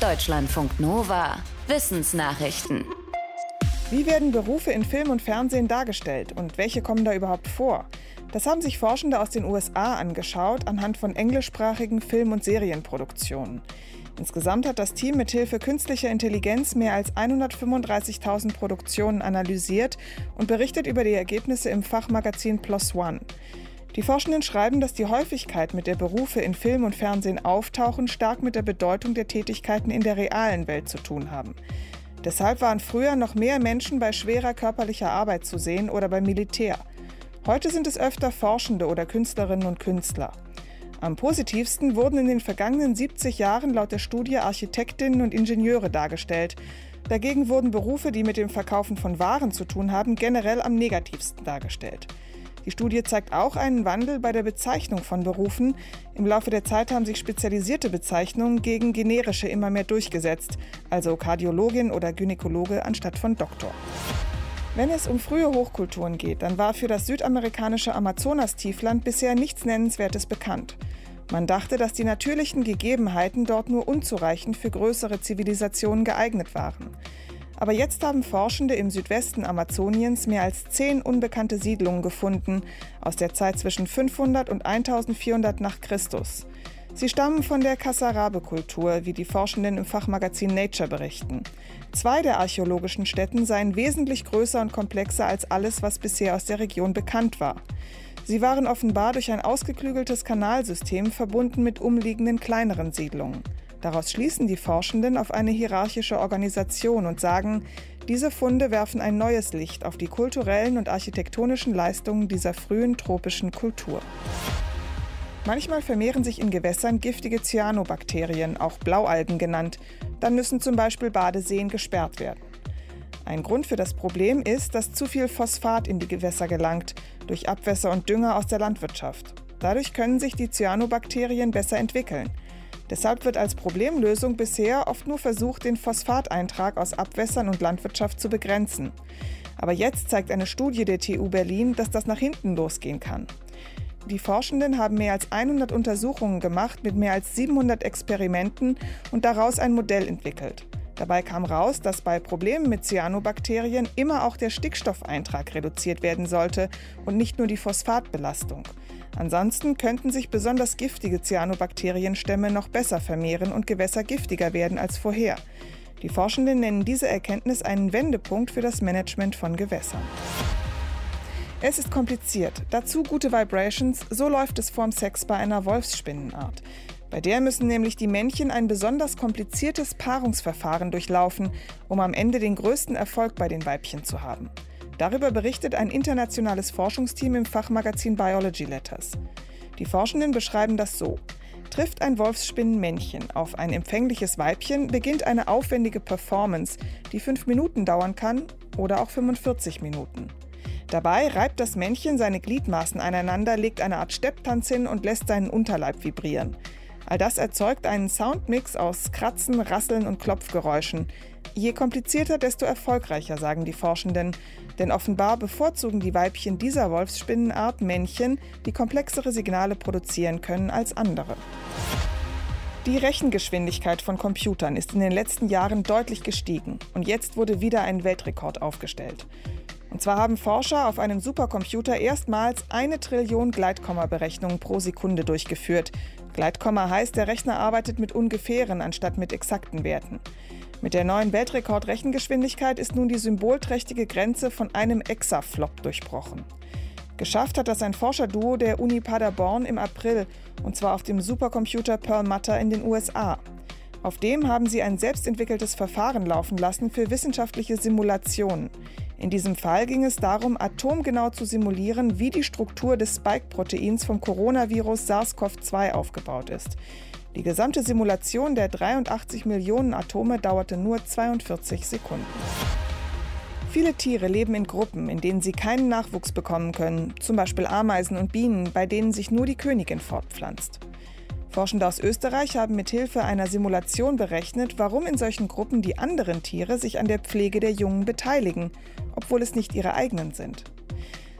Deutschlandfunk Nova. Wissensnachrichten. Wie werden Berufe in Film und Fernsehen dargestellt und welche kommen da überhaupt vor? Das haben sich Forschende aus den USA angeschaut anhand von englischsprachigen Film- und Serienproduktionen. Insgesamt hat das Team mit Hilfe künstlicher Intelligenz mehr als 135.000 Produktionen analysiert und berichtet über die Ergebnisse im Fachmagazin Plus One. Die Forschenden schreiben, dass die Häufigkeit, mit der Berufe in Film und Fernsehen auftauchen, stark mit der Bedeutung der Tätigkeiten in der realen Welt zu tun haben. Deshalb waren früher noch mehr Menschen bei schwerer körperlicher Arbeit zu sehen oder beim Militär. Heute sind es öfter Forschende oder Künstlerinnen und Künstler. Am positivsten wurden in den vergangenen 70 Jahren laut der Studie Architektinnen und Ingenieure dargestellt. Dagegen wurden Berufe, die mit dem Verkaufen von Waren zu tun haben, generell am negativsten dargestellt. Die Studie zeigt auch einen Wandel bei der Bezeichnung von Berufen. Im Laufe der Zeit haben sich spezialisierte Bezeichnungen gegen generische immer mehr durchgesetzt, also Kardiologin oder Gynäkologe anstatt von Doktor. Wenn es um frühe Hochkulturen geht, dann war für das südamerikanische Amazonastiefland bisher nichts Nennenswertes bekannt. Man dachte, dass die natürlichen Gegebenheiten dort nur unzureichend für größere Zivilisationen geeignet waren. Aber jetzt haben Forschende im Südwesten Amazoniens mehr als zehn unbekannte Siedlungen gefunden, aus der Zeit zwischen 500 und 1400 nach Christus. Sie stammen von der Kasarabe-Kultur, wie die Forschenden im Fachmagazin Nature berichten. Zwei der archäologischen Stätten seien wesentlich größer und komplexer als alles, was bisher aus der Region bekannt war. Sie waren offenbar durch ein ausgeklügeltes Kanalsystem verbunden mit umliegenden kleineren Siedlungen. Daraus schließen die Forschenden auf eine hierarchische Organisation und sagen, diese Funde werfen ein neues Licht auf die kulturellen und architektonischen Leistungen dieser frühen tropischen Kultur. Manchmal vermehren sich in Gewässern giftige Cyanobakterien, auch Blaualgen genannt. Dann müssen zum Beispiel Badeseen gesperrt werden. Ein Grund für das Problem ist, dass zu viel Phosphat in die Gewässer gelangt, durch Abwässer und Dünger aus der Landwirtschaft. Dadurch können sich die Cyanobakterien besser entwickeln. Deshalb wird als Problemlösung bisher oft nur versucht, den Phosphateintrag aus Abwässern und Landwirtschaft zu begrenzen. Aber jetzt zeigt eine Studie der TU Berlin, dass das nach hinten losgehen kann. Die Forschenden haben mehr als 100 Untersuchungen gemacht mit mehr als 700 Experimenten und daraus ein Modell entwickelt. Dabei kam raus, dass bei Problemen mit Cyanobakterien immer auch der Stickstoffeintrag reduziert werden sollte und nicht nur die Phosphatbelastung. Ansonsten könnten sich besonders giftige Cyanobakterienstämme noch besser vermehren und Gewässer giftiger werden als vorher. Die Forschenden nennen diese Erkenntnis einen Wendepunkt für das Management von Gewässern. Es ist kompliziert. Dazu gute Vibrations, so läuft es vorm Sex bei einer Wolfsspinnenart. Bei der müssen nämlich die Männchen ein besonders kompliziertes Paarungsverfahren durchlaufen, um am Ende den größten Erfolg bei den Weibchen zu haben. Darüber berichtet ein internationales Forschungsteam im Fachmagazin Biology Letters. Die Forschenden beschreiben das so. Trifft ein Wolfsspinnenmännchen auf ein empfängliches Weibchen, beginnt eine aufwendige Performance, die fünf Minuten dauern kann oder auch 45 Minuten. Dabei reibt das Männchen seine Gliedmaßen aneinander, legt eine Art Stepptanz hin und lässt seinen Unterleib vibrieren. All das erzeugt einen Soundmix aus Kratzen, Rasseln und Klopfgeräuschen. Je komplizierter, desto erfolgreicher, sagen die Forschenden. Denn offenbar bevorzugen die Weibchen dieser Wolfsspinnenart Männchen, die komplexere Signale produzieren können als andere. Die Rechengeschwindigkeit von Computern ist in den letzten Jahren deutlich gestiegen und jetzt wurde wieder ein Weltrekord aufgestellt. Und zwar haben Forscher auf einem Supercomputer erstmals eine Trillion Gleitkomma-Berechnungen pro Sekunde durchgeführt. Gleitkomma heißt, der Rechner arbeitet mit ungefähren anstatt mit exakten Werten. Mit der neuen Weltrekord-Rechengeschwindigkeit ist nun die symbolträchtige Grenze von einem Exaflop durchbrochen. Geschafft hat das ein Forscherduo der Uni Paderborn im April, und zwar auf dem Supercomputer Perlmutter in den USA. Auf dem haben sie ein selbstentwickeltes Verfahren laufen lassen für wissenschaftliche Simulationen. In diesem Fall ging es darum, atomgenau zu simulieren, wie die Struktur des Spike-Proteins vom Coronavirus SARS-CoV-2 aufgebaut ist. Die gesamte Simulation der 83 Millionen Atome dauerte nur 42 Sekunden. Viele Tiere leben in Gruppen, in denen sie keinen Nachwuchs bekommen können, zum Beispiel Ameisen und Bienen, bei denen sich nur die Königin fortpflanzt. Forschende aus Österreich haben mithilfe einer Simulation berechnet, warum in solchen Gruppen die anderen Tiere sich an der Pflege der Jungen beteiligen, obwohl es nicht ihre eigenen sind.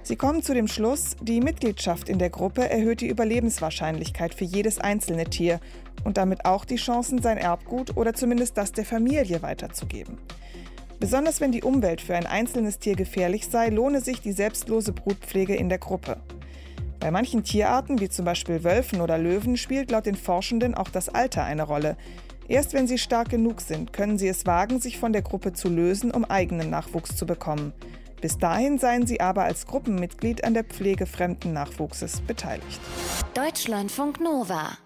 Sie kommen zu dem Schluss, die Mitgliedschaft in der Gruppe erhöht die Überlebenswahrscheinlichkeit für jedes einzelne Tier und damit auch die Chancen, sein Erbgut oder zumindest das der Familie weiterzugeben. Besonders wenn die Umwelt für ein einzelnes Tier gefährlich sei, lohne sich die selbstlose Brutpflege in der Gruppe. Bei manchen Tierarten, wie zum Beispiel Wölfen oder Löwen, spielt laut den Forschenden auch das Alter eine Rolle. Erst wenn sie stark genug sind, können sie es wagen, sich von der Gruppe zu lösen, um eigenen Nachwuchs zu bekommen. Bis dahin seien sie aber als Gruppenmitglied an der Pflege fremden Nachwuchses beteiligt. Deutschlandfunk Nova